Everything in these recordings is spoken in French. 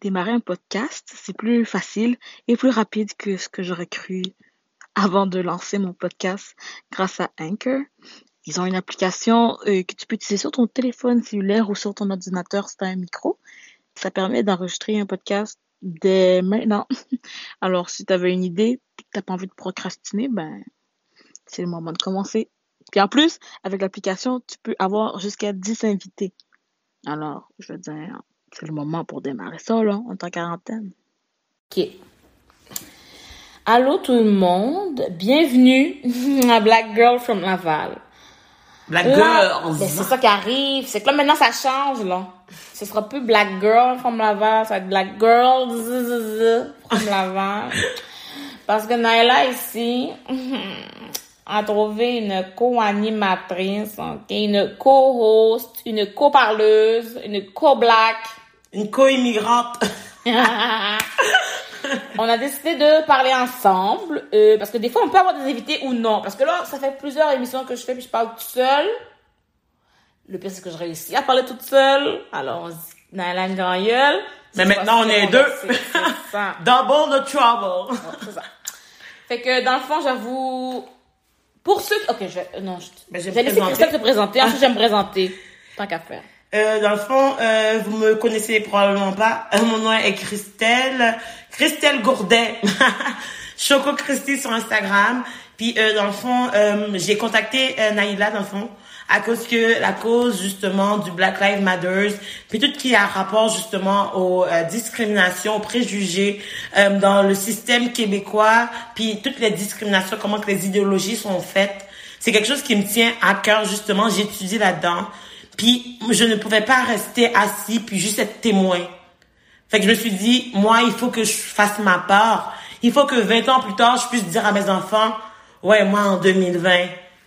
démarrer un podcast, c'est plus facile et plus rapide que ce que j'aurais cru avant de lancer mon podcast grâce à Anchor. Ils ont une application euh, que tu peux utiliser sur ton téléphone cellulaire ou sur ton ordinateur si tu as un micro. Ça permet d'enregistrer un podcast dès maintenant. Alors, si tu avais une idée et que tu pas envie de procrastiner, ben, c'est le moment de commencer. Puis en plus, avec l'application, tu peux avoir jusqu'à 10 invités. Alors, je veux dire, c'est le moment pour démarrer ça, là, en tant quarantaine. OK. Allô tout le monde, bienvenue à Black Girl from Laval. Black Girl! Ben, c'est ça qui arrive, c'est que là maintenant ça change là. Ce sera plus Black Girl from Laval, ça va être Black Girl from Laval. Parce que Naila ici a trouvé une co-animatrice, une co-host, une co-parleuse, une co-black. Une co-immigrante. on a décidé de parler ensemble, euh, parce que des fois on peut avoir des invités ou non. Parce que là, ça fait plusieurs émissions que je fais puis je parle toute seule. Le pire, c'est que je réussis à parler toute seule. Alors, on se dit, Naila une grand Mais maintenant, on est deux. Double the trouble. c'est ça. Fait que, dans le fond, j'avoue, pour ceux Ok, je vais... Non, je, ben, je vais laisser se présenter. Ensuite, je vais me présenter. Tant qu'à faire. Euh, dans le fond, euh, vous me connaissez probablement pas. Euh, mon nom est Christelle. Christelle Gourdet. Choco Christy sur Instagram. Puis, euh, dans le fond, euh, j'ai contacté Naïla, dans le fond, à cause que la cause justement du Black Lives Matter, puis tout qui a rapport justement aux euh, discriminations, aux préjugés euh, dans le système québécois, puis toutes les discriminations, comment que les idéologies sont faites. C'est quelque chose qui me tient à cœur justement. J'ai là-dedans. Puis je ne pouvais pas rester assis puis juste être témoin. Fait que je me suis dit, moi, il faut que je fasse ma part. Il faut que 20 ans plus tard, je puisse dire à mes enfants, ouais, moi, en 2020,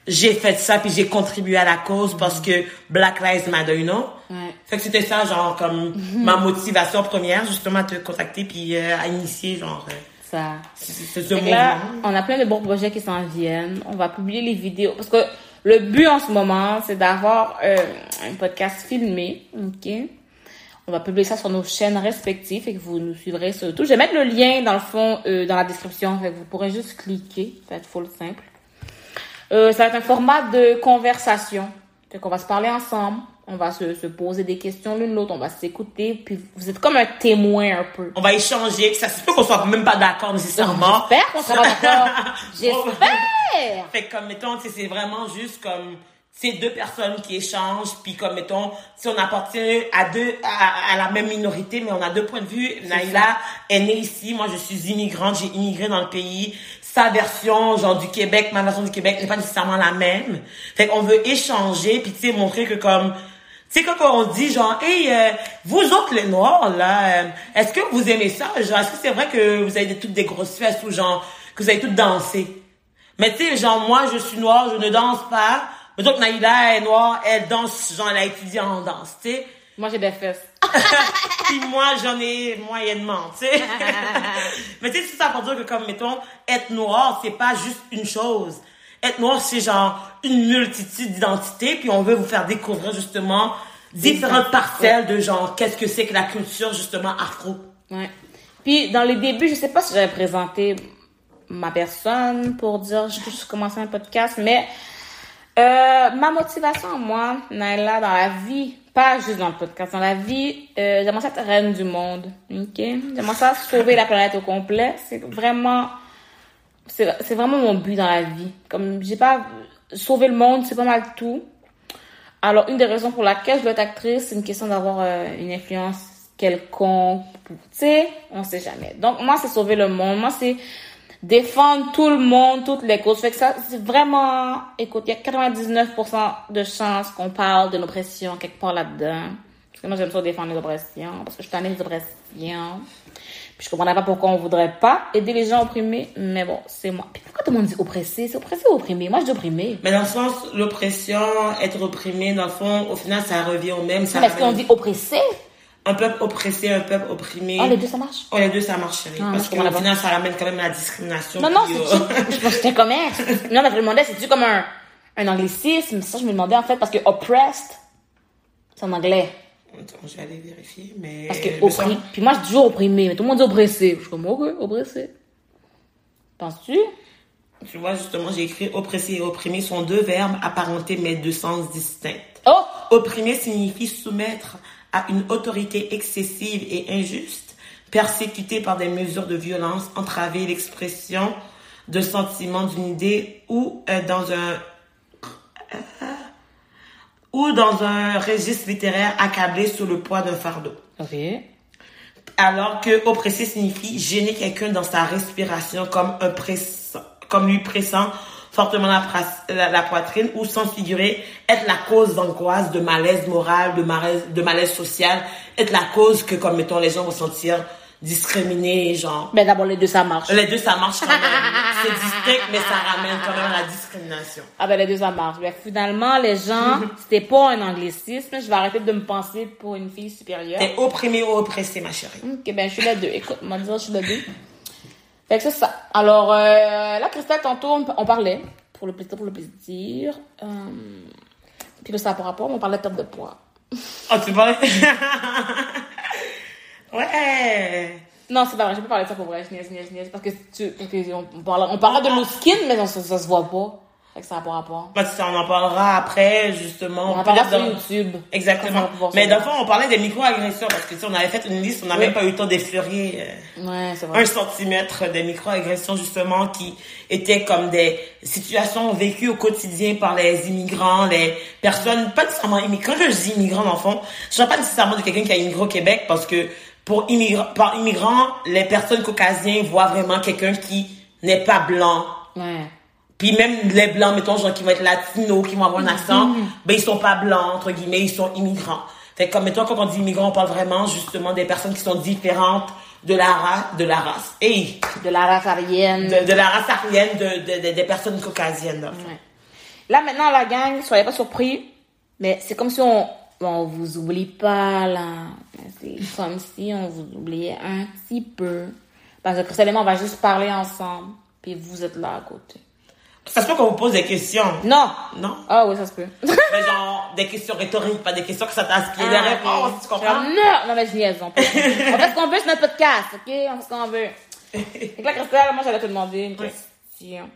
j'ai fait ça puis j'ai contribué à la cause parce que Black Lives Matter, you know? Ouais. Fait que c'était ça, genre, comme ma motivation première, justement, à te contacter puis euh, à initier, genre... Euh, ça. C'est ce Là, on a plein de bons projets qui s'en viennent. On va publier les vidéos. Parce que le but en ce moment, c'est d'avoir euh, un podcast filmé, OK? On va publier ça sur nos chaînes respectives et que vous nous suivrez sur tout. Je vais mettre le lien, dans le fond, dans la description. Fait vous pourrez juste cliquer. Ça va être full simple. Euh, ça va être un format de conversation. Donc, on va se parler ensemble. On va se, se poser des questions l'une l'autre. On va s'écouter. Puis, vous êtes comme un témoin un peu. On va échanger. Ça se peut qu'on soit même pas d'accord nécessairement. J'espère qu'on sera d'accord. J'espère! fait comme, mettons, c'est vraiment juste comme c'est deux personnes qui échangent puis comme mettons si on appartient à deux à, la même minorité mais on a deux points de vue Naïla est née ici moi je suis immigrante j'ai immigré dans le pays sa version genre du Québec, ma version du Québec n'est pas nécessairement la même. Fait qu'on veut échanger puis tu sais montrer que comme sais quand on dit genre hey euh, vous autres les noirs là euh, est-ce que vous aimez ça? Genre est-ce que c'est vrai que vous avez des, toutes des grosses fesses ou genre que vous avez toutes dansé mais tu sais genre moi je suis noire je ne danse pas mais donc Naïla est noire elle danse genre elle a étudié en danse tu sais moi, j'ai des fesses. Puis moi, j'en ai moyennement, tu sais. Mais tu sais, c'est ça pour dire que, comme, mettons, être noir, c'est pas juste une chose. Être noir, c'est genre une multitude d'identités, puis on veut vous faire découvrir, justement, différentes parcelles de genre, qu'est-ce que c'est que la culture, justement, afro. Ouais. Puis, dans les débuts, je sais pas si j'avais présenté ma personne pour dire, je peux commencer un podcast, mais euh, ma motivation, moi, Naila, dans la vie, pas juste dans le podcast, dans la vie, euh, j'aimerais ça être reine du monde, ok? J'aimerais ça sauver la planète au complet. C'est vraiment, c'est vraiment mon but dans la vie. Comme, j'ai pas, sauver le monde, c'est pas mal tout. Alors, une des raisons pour laquelle je veux être actrice, c'est une question d'avoir euh, une influence quelconque. Tu sais, on sait jamais. Donc, moi, c'est sauver le monde. Moi, c'est défendre tout le monde, toutes les causes. Fait que ça, c'est vraiment, écoute, il y a 99% de chances qu'on parle de l'oppression quelque part là-dedans. Parce que moi, j'aime ça défendre les parce que je suis des oppressions. Je comprendrais pas pourquoi on voudrait pas aider les gens opprimés, mais bon, c'est moi. Puis pourquoi tout le monde dit oppressé? C'est oppressé ou opprimé? Moi, je dis opprimé. Mais dans le sens, l'oppression, être opprimé, dans le fond, au final, ça revient au même. Ça mais est-ce qu'on dit oppressé? un peuple oppressé, un peuple opprimé. Oh, les deux, ça marche? Oh, les deux, ça marche, chérie. Ah, parce qu'au final, ça ramène quand même à la discrimination. Non, non, c'est euh... Je c'était comme Non, mais je me demandais, c'est-tu comme un, un anglicisme? Ça, je me demandais, en fait, parce que oppressed, c'est en anglais. Attends, je vais aller vérifier, mais... Parce que. Puis moi, je dis toujours opprimé, mais tout le monde dit oppressé. Je suis comme, ok, oppressé. Penses-tu? Tu vois, justement, j'ai écrit oppressé et opprimé sont deux verbes apparentés mais de sens distincts. Oh! Opprimer signifie soumettre à une autorité excessive et injuste, persécuter par des mesures de violence, entraver l'expression de sentiments d'une idée ou euh, dans un euh, ou dans un registre littéraire accablé sous le poids d'un fardeau. Ok. Alors que oppresser signifie gêner quelqu'un dans sa respiration comme un pressant, comme lui pressant fortement la, la- la poitrine ou sans figurer être la cause d'angoisse, de malaise moral, de malaise, de malaise social, être la cause que comme mettons les gens vont se sentir discriminés, genre. Ben d'abord, les deux, ça marche. Les deux ça marche quand même. C'est distinct mais ça ramène quand même à la discrimination. Ah ben les deux, ça marche. Ben, finalement, les gens, c'était pas un anglicisme. Je vais arrêter de me penser pour une fille supérieure. T'es opprimé ou oppressé ma chérie. Ok, ben je suis les deux. Écoute, va dire, je suis les deux. Fait que c'est ça. Alors, euh, là, Christelle, tantôt, on, parlait, pour le plaisir, pour le plaisir. Euh, puis là, ça par rapport, on parlait de perte de poids. Oh tu parlais. ouais. Non, c'est pas vrai, j'ai pas parlé de ça pour vrai, je niaise, je niaise, je niaise, parce que tu, parce que on, on parle, on parle de nos skins, mais ça, ça, ça se voit pas. Fait que ça n'a pas rapport. Bah, ça, on en parlera après, justement. On en parlera sur dans- YouTube. Exactement. Mais dans le savoir. fond, on parlait des micro-agressions parce que si on avait fait une liste, on n'a Oui. même pas eu le temps d'effleurer euh, Ouais, c'est vrai. un centimètre des micro-agressions justement qui étaient comme des situations vécues au quotidien par les immigrants, les personnes, pas nécessairement immigrants. Quand je dis immigrants, dans le fond, je ne parle pas nécessairement de quelqu'un qui a immigré au Québec parce que pour immigrant, par immigrant, les personnes caucasiennes voient vraiment quelqu'un qui n'est pas blanc, Ouais. puis même les blancs, mettons, genre qui vont être latinos, qui vont avoir un accent, ben ils sont pas blancs, entre guillemets, ils sont immigrants. Fait que comme mettons, quand on dit immigrants, on parle vraiment justement des personnes qui sont différentes de la race, de la race. Et De la race aryenne. de, de la race aryenne de, de- de- des personnes caucasiennes. là. Ouais. Là, maintenant, la gang, soyez pas surpris, mais c'est comme si on, on vous oublie pas, là. C'est comme si on vous oubliait un petit peu. Parce que moi, on va juste parler ensemble, puis vous êtes là à côté. Ça se peut qu'on vous pose des questions. Non! Non? Ah oui, ça se peut. Mais genre, des questions rhétoriques, pas des questions que ça t'inspire des Ah, réponses, tu comprends? Non, non, mais je niaise. On, peut- on fait ce qu'on veut sur notre podcast, ok? On fait ce qu'on veut. Que là, Christelle, moi, j'allais te demander une question.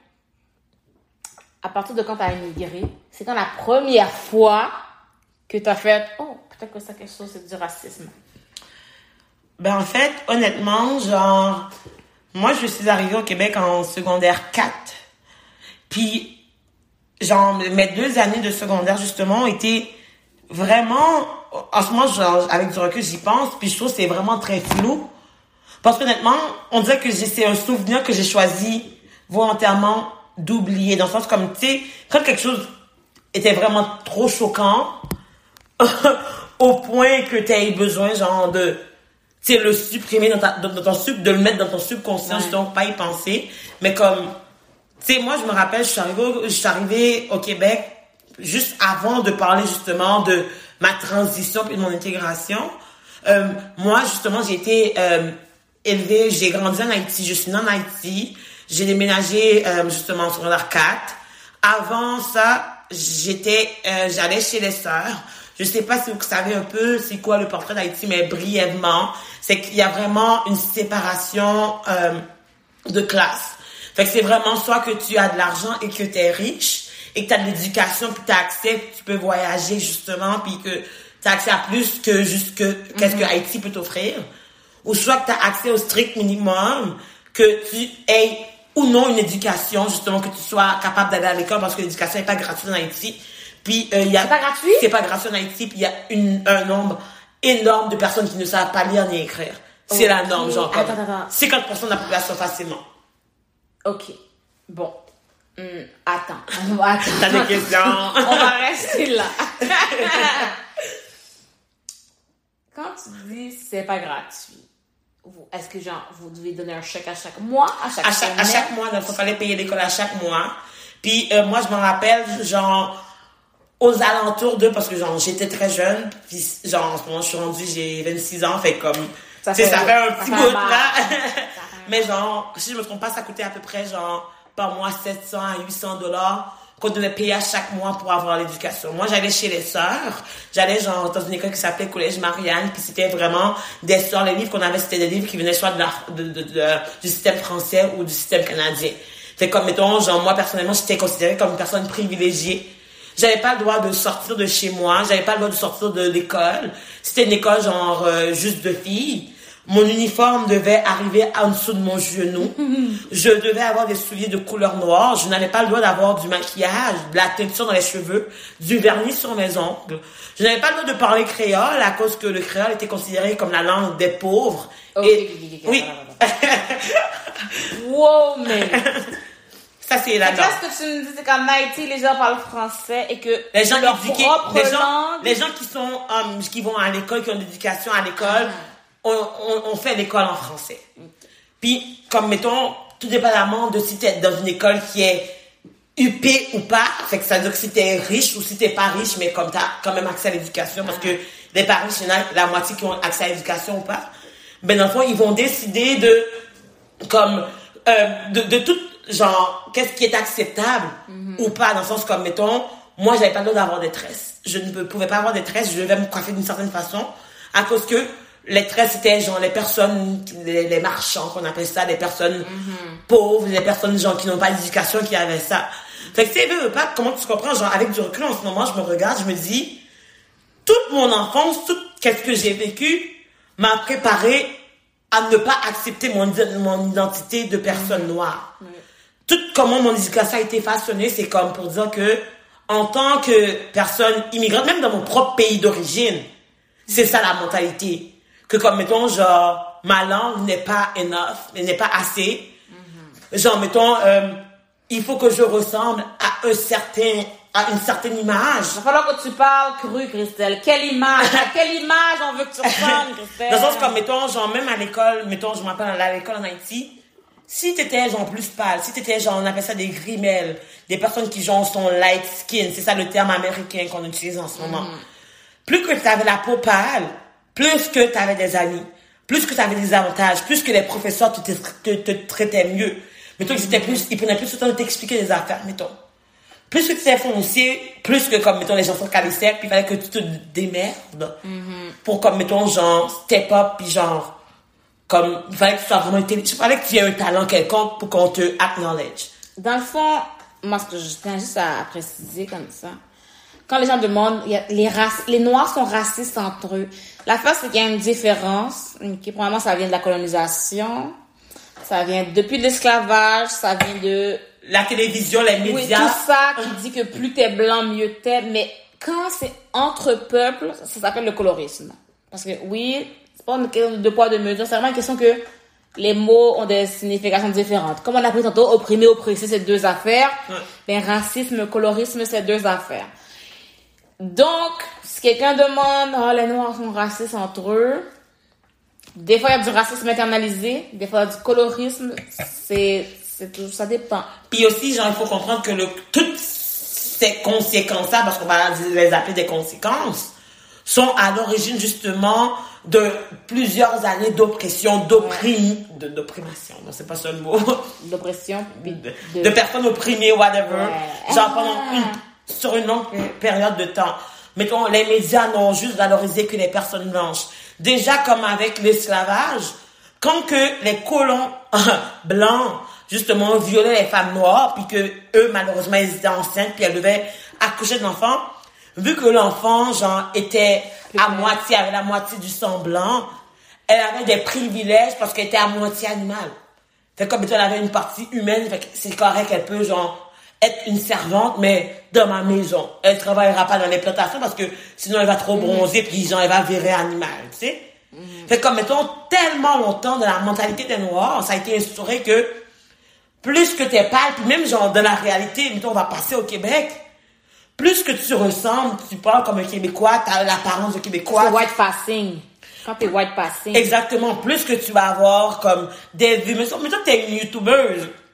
À partir de quand t'as immigré, c'est quand la première fois que t'as fait, oh, peut-être que ça, quelque chose, c'est du racisme. Ben en fait, honnêtement, genre, moi je suis arrivée au Québec en secondaire 4. Puis, genre, mes deux années de secondaire, justement, ont été vraiment, en ce moment, genre, avec du recul, j'y pense, puis je trouve que c'est vraiment très flou. Parce qu'honnêtement, on dirait que c'est un souvenir que j'ai choisi volontairement d'oublier. Dans le sens comme, tu sais, quand quelque chose était vraiment trop choquant, au point que tu aies besoin, genre, de, tu le supprimer dans, ta, dans, dans ton sub, de le mettre dans ton subconscient, Ouais. justement, pas y penser. Mais comme, tu sais, moi, je me rappelle, je suis arrivée, au- je suis arrivée au Québec juste avant de parler, justement, de ma transition puis de mon intégration. Euh, moi, justement, j'ai été euh, élevée, j'ai grandi en Haïti, je suis née en Haïti. J'ai déménagé, euh, justement, en secondaire 4. Avant ça, j'étais, j'allais chez les sœurs. Je sais pas si vous savez un peu c'est quoi le portrait d'Haïti, mais brièvement, c'est qu'il y a vraiment une séparation euh, de classe. Fait que c'est vraiment soit que tu as de l'argent et que tu es riche et que tu as de l'éducation puis tu as accès, tu peux voyager justement puis que tu as accès à plus que juste que qu'est-ce que Haïti peut t'offrir ou soit que tu as accès au strict minimum que tu aies ou non une éducation justement que tu sois capable d'aller à l'école parce que l'éducation n'est pas gratuite en Haïti. Puis euh, il y a C'est pas gratuit? C'est pas gratuit en Haïti, puis il y a une, un nombre énorme de personnes qui ne savent pas lire ni écrire. C'est la norme, genre Attends, attends. 50% de la population facilement. Ok. Bon. Hmm, attends. On va- attends. T'as des questions? On va rester là. Quand tu dis c'est pas gratuit, est-ce que genre vous devez donner un chèque à chaque mois, à chaque à chaque, à semaine? chaque mois, il fallait payer l'école à chaque mois. Puis euh, moi, je me rappelle, genre, aux alentours de, parce que genre, j'étais très jeune, puis genre, en ce moment, je suis rendue, j'ai 26 ans, fait comme, Ça fait- ça fait un petit fait bout, là. Fait Mais genre, si je me trompe pas, ça coûtait à peu près, genre, par mois, 700 à 800 dollars qu'on devait payer à chaque mois pour avoir l'éducation. Moi, j'allais chez les sœurs. J'allais genre dans une école qui s'appelait Collège Marianne, puis c'était vraiment des sœurs. Les livres qu'on avait, c'était des livres qui venaient soit de la, de, de, de- du système français ou du système canadien. C'est comme, mettons, genre, moi, personnellement, j'étais considérée comme une personne privilégiée. J'avais pas le droit de sortir de chez moi. J'avais pas le droit de sortir de l'école. C'était une école, genre, euh, juste de filles. Mon uniforme devait arriver en dessous de mon genou. Je devais avoir des souliers de couleur noire. Je n'avais pas le droit d'avoir du maquillage, de la teinture dans les cheveux, du vernis sur mes ongles. Je n'avais pas le droit de parler créole à cause que le créole était considéré comme la langue des pauvres. Et- oui, Wow, mais. ça c'est la Fait que là, ce que tu me dis, c'est qu'en Haïti, les gens parlent français et que Les gens leur éduqués, les gens, langue. les gens qui sont, euh, qui vont à l'école, qui ont l'éducation à l'école, Ah. on, on, on fait l'école en français. Puis, comme mettons, tout dépendamment de si t'es dans une école qui est UP ou pas, fait que ça veut dire que si t'es riche ou si t'es pas riche, mais comme t'as quand même accès à l'éducation, parce que les parents, il y en a la moitié qui ont accès à l'éducation ou pas, ben dans le fond, ils vont décider de, comme, euh, de, de tout, genre, qu'est-ce qui est acceptable ou pas, dans le sens comme, mettons, moi, j'avais pas le droit d'avoir des tresses. Je ne pouvais pas avoir des tresses, je devais me coiffer d'une certaine façon, à cause que les tresses, c'était genre les personnes, les, les marchands, qu'on appelle ça, les personnes pauvres, les personnes, genre, qui n'ont pas d'éducation, qui avaient ça. Fait que, tu sais, pas, comment tu comprends, genre, avec du recul, en ce moment, je me regarde, je me dis, toute mon enfance, tout ce que j'ai vécu m'a préparé à ne pas accepter mon, mon identité de personne noire. Tout comment mon éducation a été façonnée, c'est comme pour dire que en tant que personne immigrante, même dans mon propre pays d'origine, c'est ça la mentalité. Que comme mettons genre ma langue n'est pas enough, n'est pas assez. Genre mettons euh, il faut que je ressemble à un certain à une certaine image. Il va falloir que tu parles cru, Christelle. Quelle image? À quelle image on veut que tu ressembles, Christelle? Dans le sens comme, mettons, genre, même à l'école, mettons, je m'appelle à l'école en Haïti, si t'étais, genre, plus pâle, si t'étais, genre, on appelle ça des grimelles, des personnes qui, genre, sont light skin, c'est ça le terme américain qu'on utilise en ce moment. Plus que t'avais la peau pâle, plus que t'avais des amis, plus que t'avais des avantages, plus que les professeurs te, te, te traitaient mieux. Mettons que c'était plus, ils prenaient plus le temps de t'expliquer des affaires, mettons plus que tu étais foncier, plus que comme mettons les gens sont calissés, puis il fallait que tu te démerdes pour comme mettons genre step up puis genre comme il fallait que tu sois vraiment intelligent, il fallait que tu aies un talent quelconque pour qu'on te acknowledge. Dans le fond, moi, ce que je tiens juste à préciser comme ça, quand les gens demandent, il y a les Noirs sont racistes entre eux. La face, c'est qu'il y a une différence, qui probablement ça vient de la colonisation, ça vient depuis l'esclavage, ça vient de La télévision, les oui, médias, tout ça qui dit que plus t'es blanc, mieux t'es. Mais quand c'est entre peuples, ça s'appelle le colorisme. Parce que oui, pas une question de poids, de mesure, c'est vraiment une question que les mots ont des significations différentes. Comme on a pris tantôt, opprimé, oppressé, c'est deux affaires. Ben, racisme, colorisme, c'est deux affaires. Donc, si quelqu'un demande, oh, les Noirs sont racistes entre eux, des fois, il y a du racisme internalisé, des fois, il y a du colorisme, c'est, c'est tout, ça dépend. Puis aussi, genre, il faut comprendre que le, toutes ces conséquences-là, parce qu'on va les appeler des conséquences, sont à l'origine justement de plusieurs années d'oppression, d'opprim, de, d'opprimation. Non, c'est pas ça le mot. d'oppression de, de- personnes opprimées, whatever. Ouais. Genre Ah. pendant une, sur une longue période de temps. Mettons, les médias n'ont juste valorisé que les personnes blanches. Déjà, comme avec l'esclavage, quand que les colons blancs, justement, violaient les femmes noires, puis que eux, malheureusement, ils étaient enceintes, puis elles devaient accoucher d'enfants, vu que l'enfant, genre, était à moitié, avait la moitié du sang blanc, elle avait des privilèges parce qu'elle était à moitié animale. Fait comme elle avait une partie humaine, fait que c'est correct, elle peut genre être une servante, mais dans ma maison. Elle travaillera pas dans les plantations parce que sinon elle va trop bronzer puis genre elle va virer animal, tu sais. Fait comme mettons tellement longtemps dans la mentalité des Noirs, ça a été instauré que plus que t'es pâle, puis même genre dans la réalité, mettons on va passer au Québec, plus que tu ressembles, tu parles comme un Québécois, t'as l'apparence de Québécois, c'est white passing. Quand t'es white passing. Exactement, plus que tu vas avoir comme des vues. Mais mettons que t'es une youtubeuse.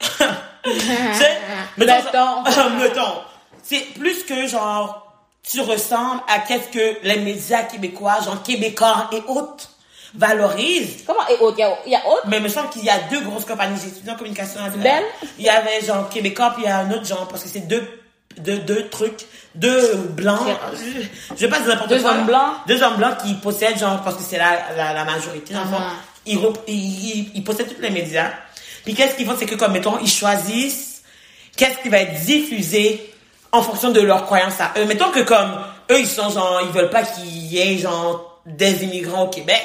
tu sais, Mettons. mettons. C'est plus que genre, tu ressembles à qu'est-ce que les médias québécois, genre Québécois et autres, valorisent. Comment et autres? Il y a, autres? Mais il me semble qu'il y a deux grosses compagnies. J'ai étudié en communication. Belle? Il y avait genre Québécois, puis il y a un autre genre, parce que c'est deux deux, deux trucs, deux blancs, je, vais pas dire n'importe Deux quoi. hommes blancs? Deux hommes blancs qui possèdent, genre, parce que c'est la, la, la majorité, rep- ils, ils, ils possèdent tous les médias. Puis qu'est-ce qu'ils font, c'est que, comme, mettons, ils choisissent qu'est-ce qui va être diffusé en fonction de leurs croyances à eux. Mettons que, comme, eux, ils sont, genre, ils veulent pas qu'il y ait, genre, des immigrants au Québec.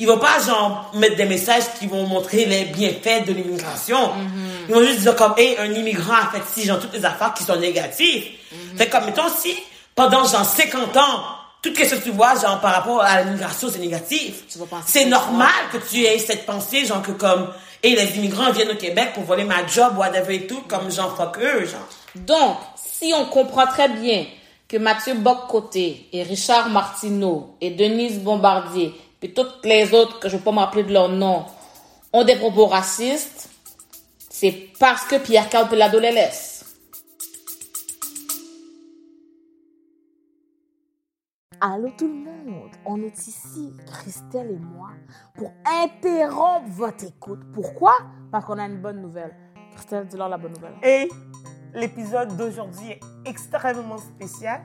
Ils vont pas, genre, mettre des messages qui vont montrer les bienfaits de l'immigration. Ils vont juste dire comme, hey, un immigrant a fait ci, genre, toutes les affaires qui sont négatives. Fait comme, mettons, si, pendant, genre, 50 ans, tout ce que tu vois, genre, par rapport à l'immigration, c'est négatif. C'est normal que tu aies cette pensée, genre, que comme, hey, les immigrants viennent au Québec pour voler ma job, whatever et tout, comme, genre, fuck eux, genre. Donc, si on comprend très bien que Mathieu Boccoté et Richard Martineau et Denise Bombardier, puis toutes les autres que je ne vais pas m'appeler de leur nom, ont des propos racistes, c'est parce que Pierre Carl Pelado les laisse. Allô tout le monde, on est ici, Christelle et moi, pour interrompre votre écoute. Pourquoi? Parce qu'on a une bonne nouvelle. Christelle, dis-leur la bonne nouvelle. Et l'épisode d'aujourd'hui est extrêmement spécial.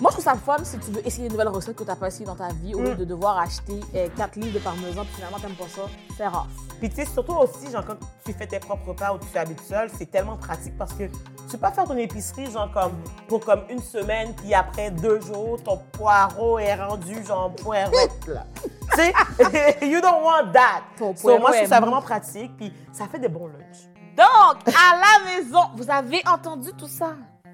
Moi, je trouve ça fun si tu veux essayer une nouvelle recette que tu n'as pas essayé dans ta vie au lieu de devoir acheter 4 livres de parmesan puis finalement, tu n'aimes pas ça. C'est rare. Puis tu sais, surtout aussi, genre, quand tu fais tes propres repas ou tu habites seul, c'est tellement pratique parce que tu peux pas faire ton épicerie, genre, comme, pour comme une semaine, puis après deux jours, ton poireau est rendu, genre, poireauette, là. tu sais, you don't want that. Ton So, moi, poireau je trouve ça vraiment pratique, puis ça fait des bons lunchs. Donc, à la maison, vous avez entendu tout ça?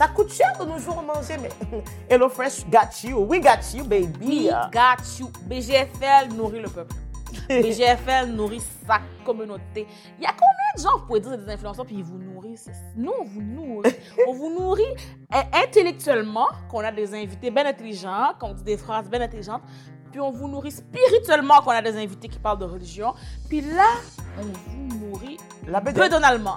ça coûte cher de nos jours manger, mais HelloFresh got you. We got you, baby. We got you. BGFL nourrit le peuple. BGFL nourrit sa communauté. Il y a combien de gens, vous pouvez dire, des influenceurs, puis ils vous nourrissent? Nous, on vous nourrit. on vous nourrit euh, intellectuellement, qu'on a des invités bien intelligents, qu'on dit des phrases bien intelligentes, puis on vous nourrit spirituellement, qu'on a des invités qui parlent de religion, puis là, on vous nourrit La peu bedaine. donalement.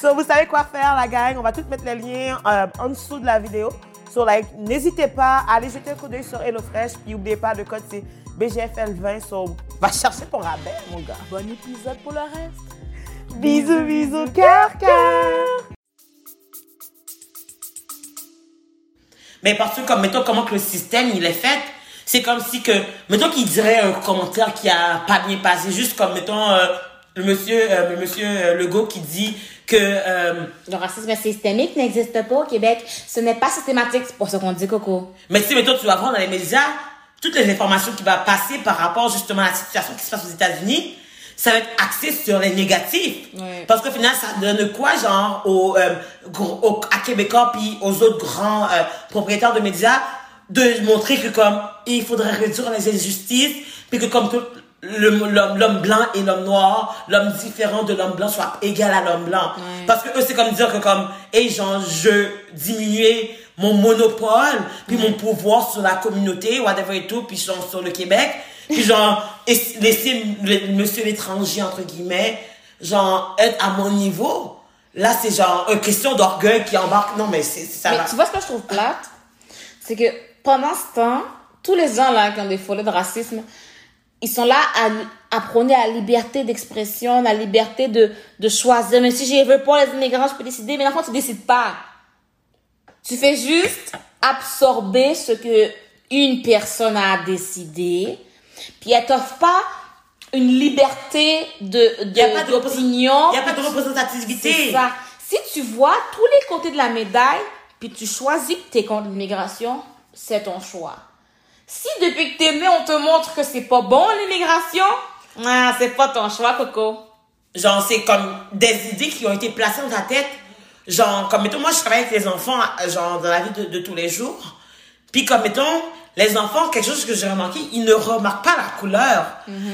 So, vous savez quoi faire, la gang. On va tout mettre les liens euh, en dessous de la vidéo. So, like, n'hésitez pas à aller jeter un coup d'œil sur HelloFresh. Puis, n'oubliez pas, le code, c'est BGFL20. So, va chercher ton rabais, mon gars. bon épisode pour le reste. Bisous, bisous, cœur, cœur. Mais parce que, comme, mettons, comment que le système, il est fait, c'est comme si que, mettons qu'il dirait un commentaire qui a pas bien passé, juste comme, mettons, euh, le monsieur, euh, le monsieur euh, Legault qui dit que, euh, Le racisme systémique n'existe pas au Québec. Ce n'est pas systématique. C'est pour ça qu'on dit coco. mais si, mettons, tu vas voir dans les médias, toutes les informations qui vont passer par rapport, justement, à la situation qui se passe aux États-Unis, ça va être axé sur les négatifs. Ouais. Parce qu'au final, ça donne quoi, genre, aux, euh, aux- à Québécois puis aux autres grands euh, propriétaires de médias, de montrer que comme il faudrait réduire les injustices, puis que comme tout l'homme blanc et l'homme noir, l'homme différent de l'homme blanc soit égal à l'homme blanc. Parce que eux, c'est comme dire que comme, hey, genre, je diminuer mon monopole, puis mon pouvoir sur la communauté, whatever et tout, puis genre, sur le Québec, puis genre, et- laisser le- monsieur l'étranger, entre guillemets, genre, être à mon niveau. là, c'est genre une question d'orgueil qui embarque. Non, mais c'est ça. Mais va. tu vois ce que je trouve plate? C'est que pendant ce temps, tous les gens là qui ont des follets de racisme, ils sont là à, à prôner la liberté d'expression, la liberté de, de choisir. Mais si je veux pas les immigrants, je peux décider. Mais l'enfant, tu décides pas. Tu fais juste absorber ce que une personne a décidé, puis elle t'offre pas une liberté de, de d'opinion. Il n'y a pas de représentativité. Ça. Si tu vois tous les côtés de la médaille, puis tu choisis que t'es contre l'immigration, c'est ton choix. Si depuis que t'es né, on te montre que c'est pas bon l'immigration, ah, c'est pas ton choix, Coco. Genre, c'est comme des idées qui ont été placées dans ta tête. Genre, comme mettons, moi, je travaille avec les enfants, genre, dans la vie de, de tous les jours. Puis, comme mettons, les enfants, quelque chose que j'ai remarqué, ils ne remarquent pas la couleur.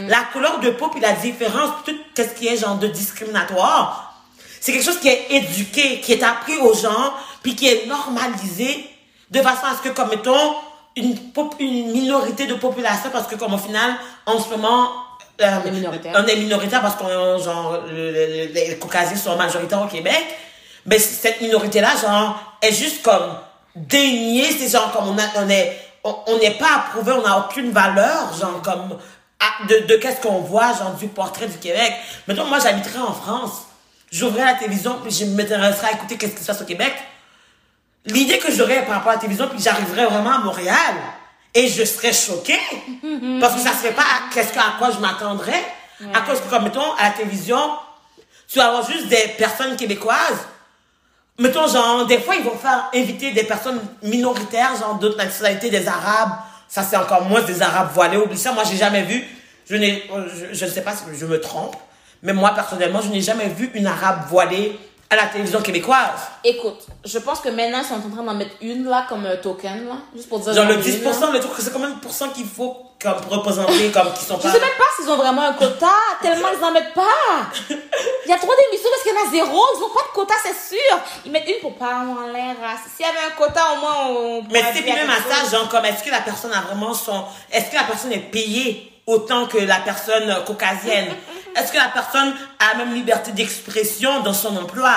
La couleur de peau, puis la différence, tout ce qui est genre de discriminatoire. C'est quelque chose qui est éduqué, qui est appris aux gens, puis qui est normalisé, de façon à ce que, comme mettons, une, pop- une minorité de population, parce que comme au final, en ce moment, euh, On est minoritaire. on est minoritaire parce qu'on genre le- le- les caucasiens sont majoritaires au Québec. Mais cette minorité là genre est juste comme déniée. C'est genre comme on a on est on n'est pas approuvé on n'a aucune valeur genre comme de, de qu'est-ce qu'on voit genre du portrait du Québec. Mettons moi j'habiterais en France. J'ouvrirais la télévision puis je m'intéresserais à écouter qu'est-ce qui se passe au Québec l'idée que j'aurais par rapport à la télévision, puis j'arriverais vraiment à Montréal, et je serais choquée, parce que ça serait pas à, qu'est-ce que, à quoi je m'attendrais, à cause que, comme, mettons, à la télévision, tu vas avoir juste des personnes québécoises, mettons, genre, des fois, ils vont faire inviter des personnes minoritaires, genre, d'autres nationalités, des Arabes, ça, c'est encore moins des Arabes voilés, oublie ça, moi, j'ai jamais vu, je n'ai, je, je ne sais pas si je me trompe, mais moi, personnellement, je n'ai jamais vu une Arabe voilée à la télévision québécoise. Écoute, je pense que maintenant, ils sont en train d'en mettre une là comme un token, là, juste pour dire. Genre le j'en ai une, 10%, là. le truc, c'est combien de pourcents qu'il faut comme représenter comme qui sont Je pas. sais même pas s'ils ont vraiment un quota, tellement ils en mettent pas. Il y a trop d'émissions parce qu'il y en a zéro, ils ont pas de quota, c'est sûr. Ils mettent une pour pas avoir l'air. S'il y avait un quota, au moins, on. Mais c'est même à ça, genre comme est-ce que la personne a vraiment son. Est-ce que la personne est payée autant que la personne euh, caucasienne? Est-ce que la personne a la même liberté d'expression dans son emploi?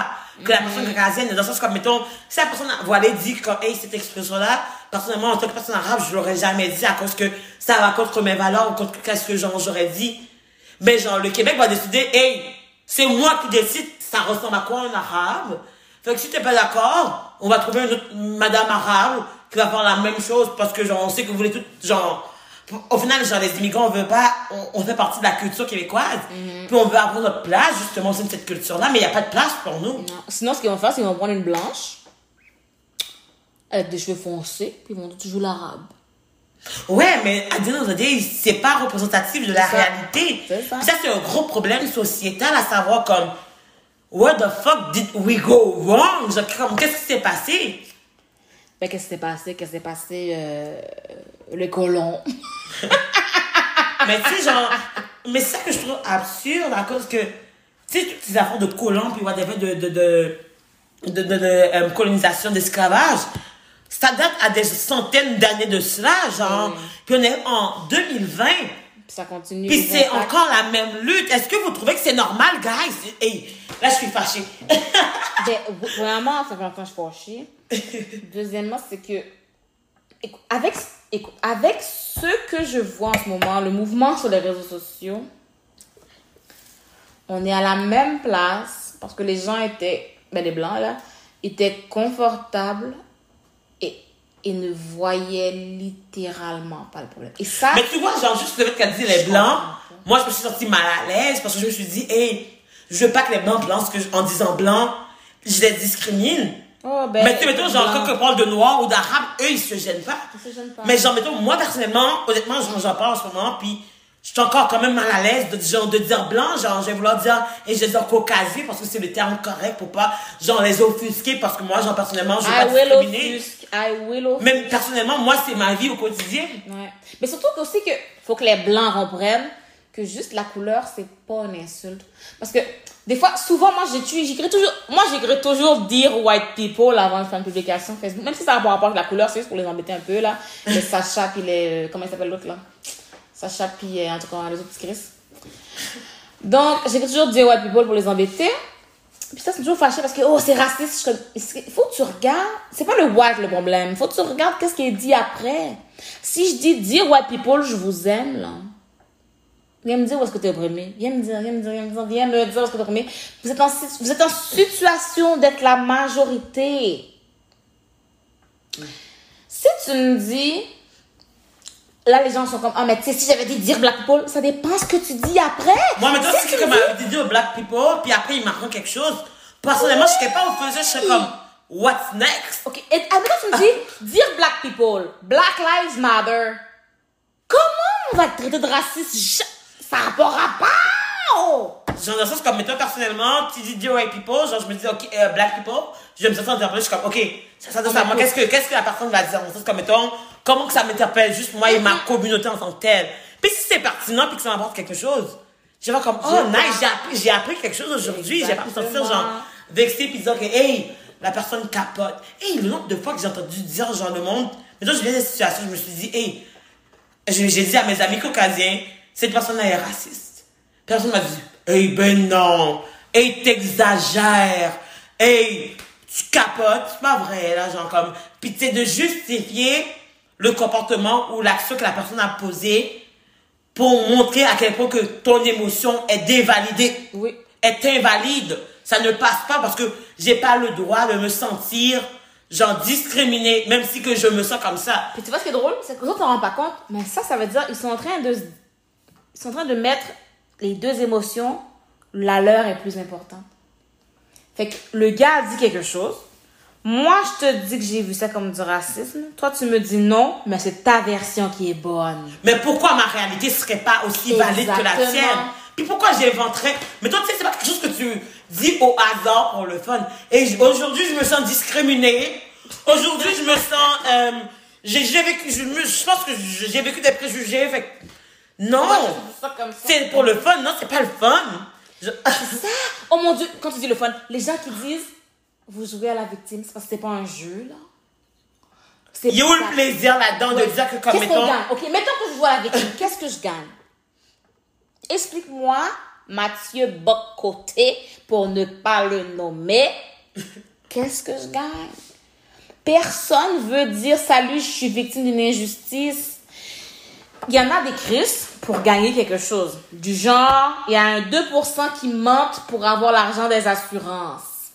Que la personne caucasienne Dans le sens comme, mettons, si la personne voilée dit comme, hey, cette expression-là, personnellement, en tant que personne arabe, je l'aurais jamais dit à cause que ça va contre mes valeurs ou contre qu'est-ce que genre, j'aurais dit. Mais genre, le Québec va décider, hey, c'est moi qui décide, ça ressemble à quoi un arabe? Fait que si t'es pas d'accord, on va trouver une autre madame arabe qui va faire la même chose parce que genre on sait que vous voulez tout genre au final genre les immigrants on veut pas on, on fait partie de la culture québécoise puis on veut avoir notre place justement de cette culture là mais il y a pas de place pour nous. Non. Sinon, ce qu'ils vont faire, c'est qu'ils vont prendre une blanche avec des cheveux foncés, puis ils vont dire tu joues l'arabe. Ouais, mais à day, c'est pas représentatif de la C'est ça. réalité. C'est ça. C'est un gros problème sociétal à savoir comme what the fuck did we go wrong? Qu'est-ce qui s'est passé? Ben, qu'est-ce qui s'est passé? Qu'est-ce qui s'est passé? Euh, les colons. Mais tu sais, genre, mais c'est ça que je trouve absurde à cause que, tu sais, toutes ces affaires de colons, puis whatever, de, de, de, de, de, de, euh, colonisation, d'esclavage, ça date à des centaines d'années de cela, genre. Puis on est en 2020. Puis ça continue. Puis c'est encore la même lutte. Est-ce que vous trouvez que c'est normal, guys? Hey, là, je suis fâchée. Ben, vraiment, ça fait longtemps que je suis fâchée. Deuxièmement, c'est que, avec, avec ce que je vois en ce moment, le mouvement sur les réseaux sociaux, on est à la même place parce que les gens étaient, ben les blancs là, étaient confortables et, et ne voyaient littéralement pas le problème. Et ça, Mais tu vois, genre, juste le fait qu'elle dit les blancs, moi, je me suis sentie mal à l'aise parce que je me suis dit, hey, je veux pas que les blancs pensent que, en disant blanc, je les discrimine. Oh, ben, mais tu mettons, genre, quand on parle de noir ou d'arabe, eux, ils se gênent pas. Ils se gênent pas. Mais genre, mettons, moi, personnellement, honnêtement, genre, j'en parle en ce moment, puis je suis encore quand même mal à l'aise de, genre, de dire blanc, genre, je vais vouloir dire, et je vais dire caucasien parce que c'est le terme correct pour pas, genre, les offusquer parce que moi, genre, personnellement, je veux I pas discriminer. I will offusque. Même personnellement, moi, c'est ma vie au quotidien. Ouais. Mais surtout aussi que faut que les blancs comprennent que juste la couleur c'est pas une insulte. Parce que des fois, souvent moi j'écris, toujours, moi j'écris toujours dire white people avant de faire une publication Facebook, même si ça pas rapport avec la couleur, c'est juste pour les embêter un peu là. Sacha puis les, comment il s'appelle l'autre là? Sacha puis euh, en tout cas les autres Chris. Donc j'écris toujours dire white people pour les embêter. Puis ça, c'est toujours fâché parce que, oh, c'est raciste. Que- faut que tu regardes. C'est pas le white le problème. Faut que tu regardes qu'est-ce qui est dit après. Si je dis, dire white people, je vous aime, là. Viens me dire où est-ce que t'es opprimé. Viens me dire, viens me dire, viens me dire, viens me dire où est-ce que t'es opprimé. Vous êtes en, vous êtes en situation d'être la majorité. Si tu me dis, là, les gens sont comme, ah, mais tu sais, si j'avais dit dire black people, ça dépend ce que tu dis après. Moi, maintenant, Si si tu quelqu'un m'avait dit aux black people, puis après, il m'apprend quelque chose, personnellement, je serais pas au feu, je serais comme, what's next? Ok, et admettons, tu me dis, dire black people, black lives matter. Comment on va te traiter de raciste? Ça n'a pas rapport! Genre, dans le sens, comme, mettons, personnellement, tu dis dear white people, genre, je me dis, ok, euh, black people, je me sentir interpellée, je suis comme, ok, ça s'adresse à moi, qu'est-ce que, qu'est-ce que la personne va dire? Dans le sens, comme, mettons, comment que ça m'interpelle, juste moi et ma communauté en tant que telle. Puis si c'est pertinent, puis que ça m'apporte quelque chose, je vais comme, oh, nice, j'ai appris, j'ai appris quelque chose aujourd'hui, j'ai pas me sentir, genre, vexée, puis dire que, hey, la personne capote. Hey, le nombre de fois que j'ai entendu dire, genre, le monde, mais je viens de cette situation, je me suis dit, hey, j'ai dit à mes amis caucasiens, cette personne-là est raciste. Personne m'a dit, hey, ben non, hey, t'exagères, hey, tu capotes, c'est pas vrai, là, genre comme, puis sais, de justifier le comportement ou l'action que la personne a posée pour montrer à quel point que ton émotion est dévalidée, Oui. est invalide. Ça ne passe pas parce que j'ai pas le droit de me sentir, genre, discriminé, même si que je me sens comme ça. Puis tu vois ce qui est drôle, c'est que les autres ne rendent pas compte, mais ça, ça veut dire ils sont en train de, ils sont en train de mettre les deux émotions, la leur est plus importante. Fait que le gars a dit quelque chose. Moi, je te dis que j'ai vu ça comme du racisme. Toi, tu me dis non, mais c'est ta version qui est bonne. Mais pourquoi ma réalité serait pas aussi valide que la tienne? Puis pourquoi j'inventerais? Mais toi, tu sais, c'est pas quelque chose que tu dis au hasard pour le fun. Et aujourd'hui, je me sens discriminée. Aujourd'hui, je me sens, euh, j'ai, vécu, je, me- je pense que j'ai vécu des préjugés. Fait non! Ça ça. C'est pour le fun, non, c'est pas le fun. Je- Oh mon dieu, quand tu dis le fun, les gens qui disent vous jouez à la victime, c'est parce que c'est pas un jeu, là. Il y a pas- le plaisir là-dedans de dire que comme, mettons, gagne? Ok, mettons que je joue à la victime. Qu'est-ce que je gagne? Explique-moi, Mathieu Bocoté, pour ne pas le nommer. Qu'est-ce que je gagne? Personne veut dire salut, je suis victime d'une injustice. Il y en a des crises pour gagner quelque chose. Du genre, il y a un 2% qui mentent pour avoir l'argent des assurances.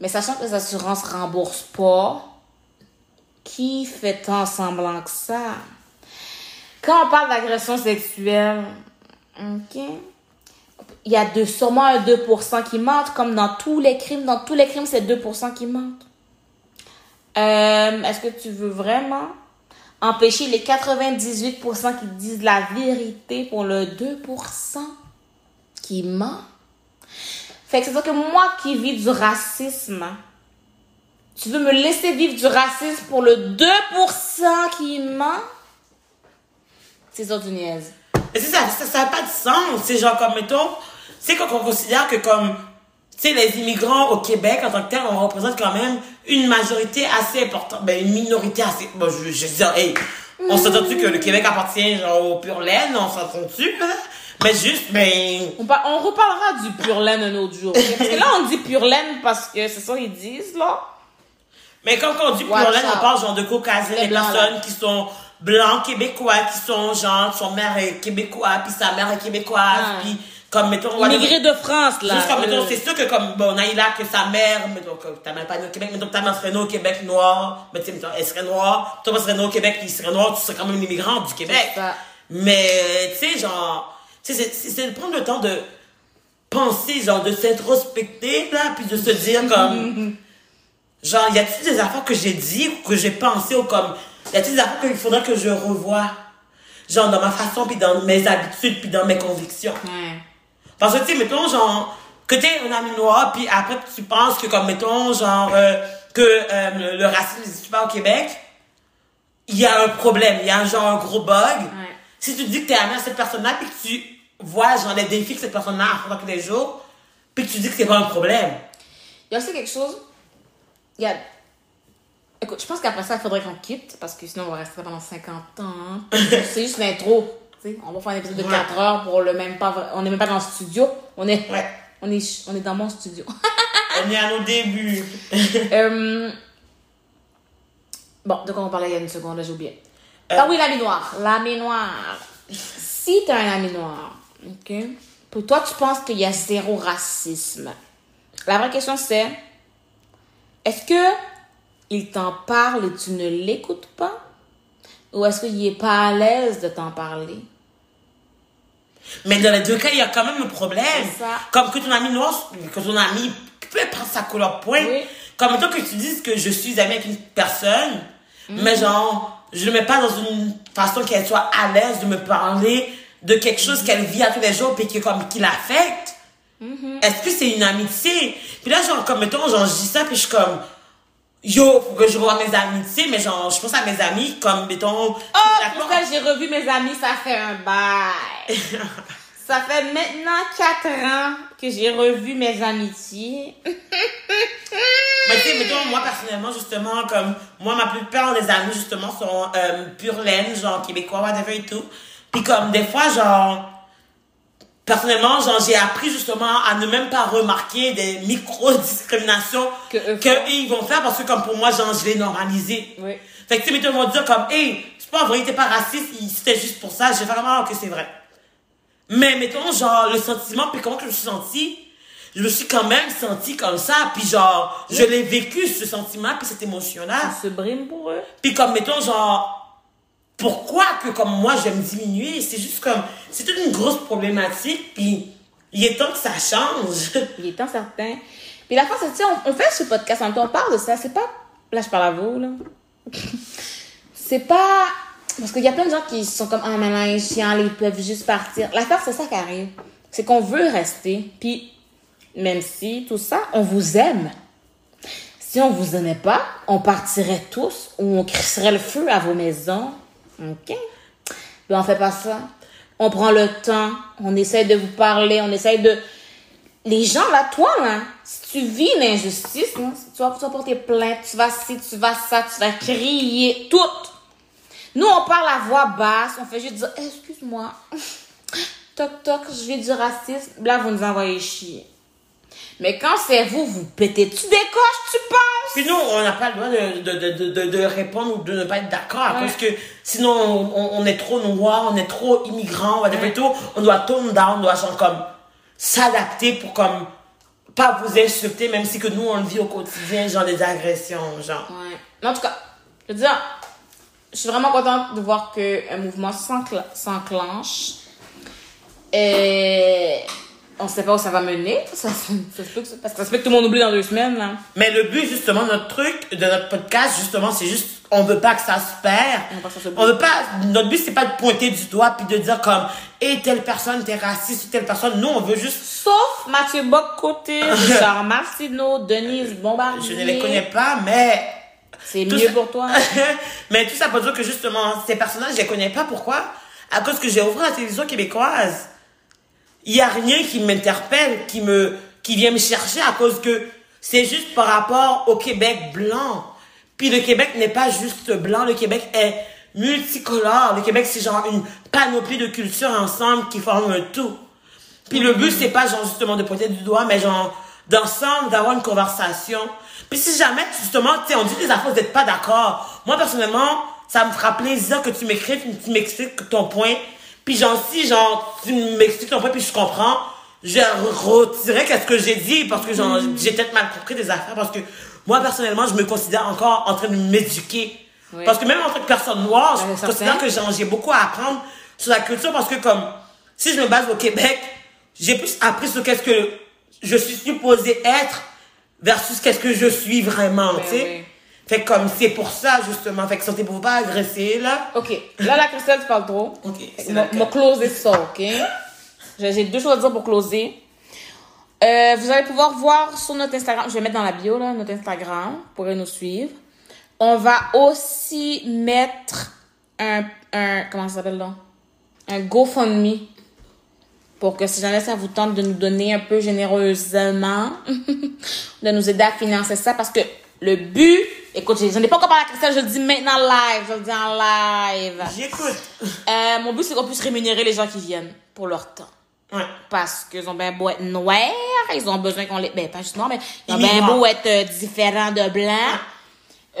Mais sachant que les assurances remboursent pas, qui fait tant semblant que ça? Quand on parle d'agression sexuelle, il y a de, sûrement un 2% qui mentent, comme dans tous les crimes. Dans tous les crimes, c'est 2% qui mentent. Euh, Est-ce que tu veux vraiment empêcher les 98% qui disent la vérité pour le 2% qui ment? Fait que c'est ça que moi qui vis du racisme, tu veux me laisser vivre du racisme pour le 2% qui ment? C'est ça, tu niaises. C'est ça, ça, ça pas de sens. C'est genre comme, mettons, c'est quand on considère que comme, tu sais, les immigrants au Québec, en tant que tel, on représente quand même une majorité assez importante, ben, une minorité assez, bon, je, je dire, hey, on s'entend-tu que le Québec appartient, genre, au pur laine, on s'entend-tu, là? Mais juste, ben, On, on reparlera du pur laine un autre jour. Parce que là, on dit pur laine parce que c'est ça qu'ils disent, là. mais quand on dit pur laine, on parle genre de caucasiens, Les blancs, personnes qui sont blancs québécois, qui sont genre, son mère est québécois, puis sa mère est québécoise, Ah. puis comme, mettons, Immigrés de France, là. Juste comme, mettons, Euh, c'est sûr que comme, bon, Naïla, que sa mère, mettons, que ta mère pas née au Québec, mettons que ta mère serait née au Québec noire, mais tu sais, mettons, elle serait noire, toi, tu serais née au Québec, il serait noir, tu serais quand même une immigrante du Québec. Mais, tu sais, genre, tu sais, c'est de prendre le temps de penser, genre, de s'introspecter, là, puis de se dire comme, genre, y a-t-il des affaires que j'ai dit ou que j'ai pensé ou comme, y a-t-il des affaires qu'il faudrait que je revoie? Genre, dans ma façon, puis dans mes habitudes, puis dans mes convictions. Ouais. Parce que, tu sais, mettons, genre, que t'es un ami noir, puis après, tu penses que, comme, mettons, genre, euh, que euh, le, racisme n'existe pas au Québec, il y a un problème, il y a un, genre, un gros bug. Ouais. Si tu dis que t'es ami à cette personne-là, puis que tu vois, genre, les défis que cette personne-là affronte tous les jours, puis que tu dis que c'est pas un problème. Il y a aussi quelque chose. Il y a. Écoute, je pense qu'après ça, il faudrait qu'on quitte parce que sinon on va rester pendant 50 ans. hein. C'est juste l'intro. On va faire un épisode de Ouais. 4 heures pour le même pas. On n'est même pas dans le studio. On est Ouais. On est, on est dans mon studio. On est à nos débuts. Euh, Bon, de quoi on parlait il y a une seconde, là, j'ai oublié. Euh. Ah oui, l'ami noir. L'ami noir. Si t'as un ami noir, ok, pour toi, tu penses qu'il y a zéro racisme. La vraie question, c'est est-ce que il t'en parle et tu ne l'écoutes pas? Ou est-ce qu'il est pas à l'aise de t'en parler? Mais dans les deux cas, il y a quand même un problème. Comme que ton ami noir, que ton ami, peu importe sa couleur point, Oui. comme mettons que tu dises que je suis ami avec une personne, Mhm. mais genre, je ne mets pas dans une façon qu'elle soit à l'aise de me parler de quelque chose qu'elle vit à tous les jours puis qui, comme, qui l'affecte. Mhm. Est-ce que c'est une amitié? Puis là, genre, comme, mettons, genre, je dis ça puis je suis comme, yo, faut que je revoie mes amitiés, mais genre, je pense à mes amis, comme, mettons, Oh, pour ça, j'ai revu mes amis, ça fait un bail. ça fait maintenant 4 ans que j'ai revu mes amitiés. Mais tu sais, mettons, moi, personnellement, justement, comme, moi, ma plupart des amis, justement, sont euh, pure laine, genre, québécois, whatever et tout. Puis comme, des fois, genre, personnellement, j'ai appris, justement, à ne même pas remarquer des micro-discriminations Que eux que ils vont faire parce que, comme, pour moi, genre, je l'ai normalisé. Oui. Fait que, tu sais, vont dire, comme, hey, c'est pas vrai, t'es pas raciste, c'était juste pour ça. Faire vraiment que c'est vrai. Mais, mettons, genre, le sentiment, puis comment que je me suis sentie, je me suis quand même sentie comme ça, puis genre, je l'ai vécu, ce sentiment, puis cette émotion-là. On se brime pour eux? Puis comme, mettons, genre, pourquoi que comme moi, je vais me diminuer? C'est juste comme, c'est toute une grosse problématique, puis il est temps que ça change. Il est temps certain. Puis la c'est, tu on, on fait ce podcast en on parle de ça. C'est pas. Là, je parle à vous, là. c'est pas. Parce qu'il y a plein de gens qui sont comme, ah, là, ils chiant, ils peuvent juste partir. L'affaire, c'est ça qui arrive. C'est qu'on veut rester. Puis, même si tout ça, on vous aime. Si on vous aimait pas, on partirait tous ou on crisserait le feu à vos maisons. OK? Mais on fait pas ça. On prend le temps, on essaie de vous parler, on essaie de. Les gens, là, toi, là, si tu vis l'injustice, là, tu vas, tu vas porter plainte, tu vas ci, tu vas ça, tu vas crier, tout. Nous, on parle à voix basse, on fait juste dire, excuse-moi, toc toc, je vais du racisme. Là, vous nous envoyez chier. Mais quand c'est vous, vous pétez, tu décoches, tu penses? Puis nous, on n'a pas le droit de, de, de, de, répondre ou de ne pas être d'accord, Ouais. parce que sinon, on, on est trop noir, on est trop immigrant, whatever et tout, on doit tone down, on doit genre comme s'adapter pour comme pas vous insulter, même si que nous, on le vit au quotidien, genre des agressions, genre. Ouais. En tout cas, je veux dire, je suis vraiment contente de voir qu'un mouvement s'enclenche. Et on sait pas où ça va mener. Ça, se- peut que, parce que ça se peut que tout le monde oublie dans deux semaines, là. Mais le but, justement, de notre truc, de notre podcast, justement, c'est juste, on veut pas que ça se perd. On veut pas que ça se On veut pas, notre but, c'est pas de pointer du doigt puis de dire comme, et telle personne, t'es raciste ou telle personne. Nous, on veut juste, Sauf Mathieu Bock-Côté, Richard Martineau, Denise Bombardier. je ne les connais pas, mais, C'est mieux ça- pour toi. mais tout ça pour dire que justement, ces personnages, je les connais pas. Pourquoi? À cause que j'ai ouvert la télévision québécoise. Il y a rien qui m'interpelle, qui me, qui vient me chercher à cause que c'est juste par rapport au Québec blanc. Puis le Québec n'est pas juste blanc, le Québec est multicolore. Le Québec, c'est genre une panoplie de cultures ensemble qui forment un tout. Puis le but, c'est pas genre justement de pointer du doigt, mais genre d'ensemble, d'avoir une conversation. Puis si jamais, justement, tu sais, on dit des affaires, vous n'êtes pas d'accord. Moi, personnellement, ça me fera plaisir que tu m'écrives, que tu m'expliques ton point. Puis genre, si genre, tu m'expliques ton point, puis je comprends, je retirerai qu'est-ce que j'ai dit, parce que genre, j'ai peut-être mal compris des affaires, parce que moi, personnellement, je me considère encore en train de m'éduquer. Oui. Parce que même en tant que personne noire, je considère que j'ai beaucoup à apprendre sur la culture, parce que comme, si je me base au Québec, j'ai plus appris sur qu'est-ce que je suis supposé être versus qu'est-ce que je suis vraiment, Ben tu sais. oui. Fait comme c'est pour ça justement, fait que sentez pour pas agresser là. OK. Là, la Christelle, tu parles trop. Ok, m'a closé ça, OK? J'ai j'ai deux choses à dire pour closer. Euh, vous allez pouvoir voir sur notre Instagram, je vais mettre dans la bio, là, notre Instagram, vous pourrez nous suivre. On va aussi mettre un, un comment ça s'appelle là? Un GoFundMe. Pour que si jamais ça vous tente de nous donner un peu généreusement, de nous aider à financer ça, parce que le but, écoute, j'en ai pas encore parlé à Christelle, je le dis maintenant live, je le dis en live. J'écoute. Euh, mon but, c'est qu'on puisse rémunérer les gens qui viennent pour leur temps. Ouais. Parce qu'ils ont bien beau être noirs, ils ont besoin qu'on les... Ben, pas juste noirs, mais ils ont bien beau être euh, différents de blancs.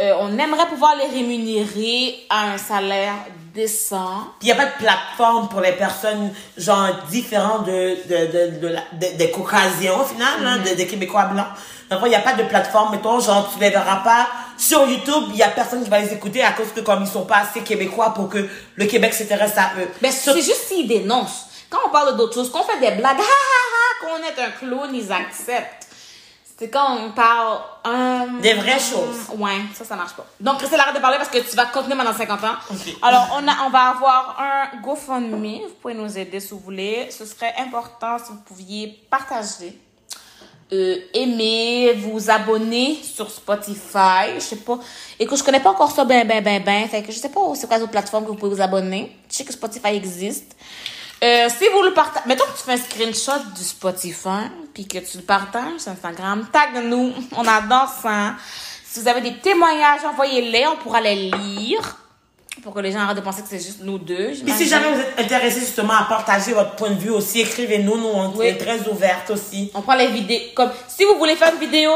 Euh, on aimerait pouvoir les rémunérer à un salaire décent. Puis il n'y a pas de plateforme pour les personnes, genre, différentes de, de, de, de la- de- des Caucasiens, au final, hein, Mm-hmm. de- des Québécois blancs. Donc, il n'y a pas de plateforme, mettons, genre, tu les verras pas sur YouTube, il y a personne qui va les écouter à cause que, comme ils sont pas assez québécois pour que le Québec s'intéresse à eux. Ben, Sur- c'est juste s'ils dénoncent. Quand on parle d'autres choses, qu'on fait des blagues, ha ha ha, qu'on est un clown, ils acceptent. C'est quand on parle... Des vraies choses. Ouais, ça, ça marche pas. Donc, Christelle, arrête de parler parce que tu vas continuer pendant 50 ans. Ok. Alors, on, a, on va avoir un GoFundMe. Vous pouvez nous aider si vous voulez. Ce serait important si vous pouviez partager, euh, aimer, vous abonner sur Spotify. Je sais pas. Écoute, je connais pas encore ça ben, ben, ben, ben. Fait que je sais pas c'est quoi les autres plateformes que vous pouvez vous abonner. Je sais que Spotify existe. Euh, si vous le partagez, mettons que tu fais un screenshot du Spotify, puis que tu le partages sur Instagram, tag nous, on adore ça. Si vous avez des témoignages, envoyez-les, on pourra les lire, pour que les gens arrêtent de penser que c'est juste nous deux. Puis si jamais vous êtes intéressé justement à partager votre point de vue aussi, écrivez-nous, nous, on Oui. est très ouvertes aussi. On prend les vidéos. Comme, si vous voulez faire une vidéo,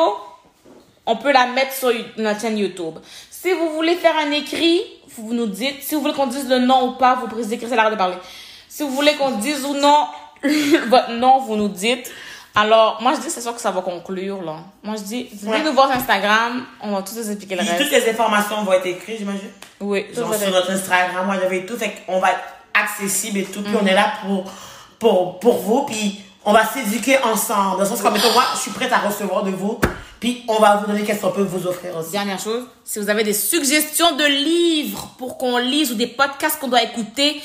on peut la mettre sur notre chaîne YouTube. Si vous voulez faire un écrit, vous nous dites. Si vous voulez qu'on dise le nom ou pas, vous précisez que c'est l'arrêt de parler. Si vous voulez qu'on dise ou non votre nom, vous nous dites. Alors, moi, je dis, c'est sûr que ça va conclure, là. Moi, je dis, venez Ouais. nous voir sur Instagram. On va tous vous expliquer le reste. toutes les informations vont être écrites, j'imagine. Oui, tout genre sur notre Instagram, moi j'avais tout, fait qu'on va être accessible et tout, puis on est là pour, pour, pour vous, puis on va s'éduquer ensemble, dans le sens comme, mettons, moi, je suis prête à recevoir de vous, puis on va vous donner qu'est-ce qu'on peut vous offrir aussi. Dernière chose, si vous avez des suggestions de livres pour qu'on lise ou des podcasts qu'on doit écouter,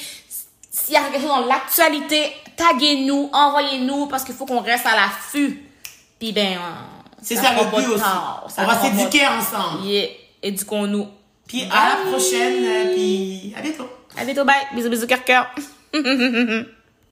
s'il y a quelque chose dans l'actualité, taguez-nous, envoyez-nous parce qu'il faut qu'on reste à l'affût. Puis ben, euh, C'est ça prend le but aussi. ça On va s'éduquer ensemble. Yeah. Éduquons-nous. Puis à la prochaine, euh, puis à bientôt. À bientôt, bye. Bisous, bisous, cœur, cœur.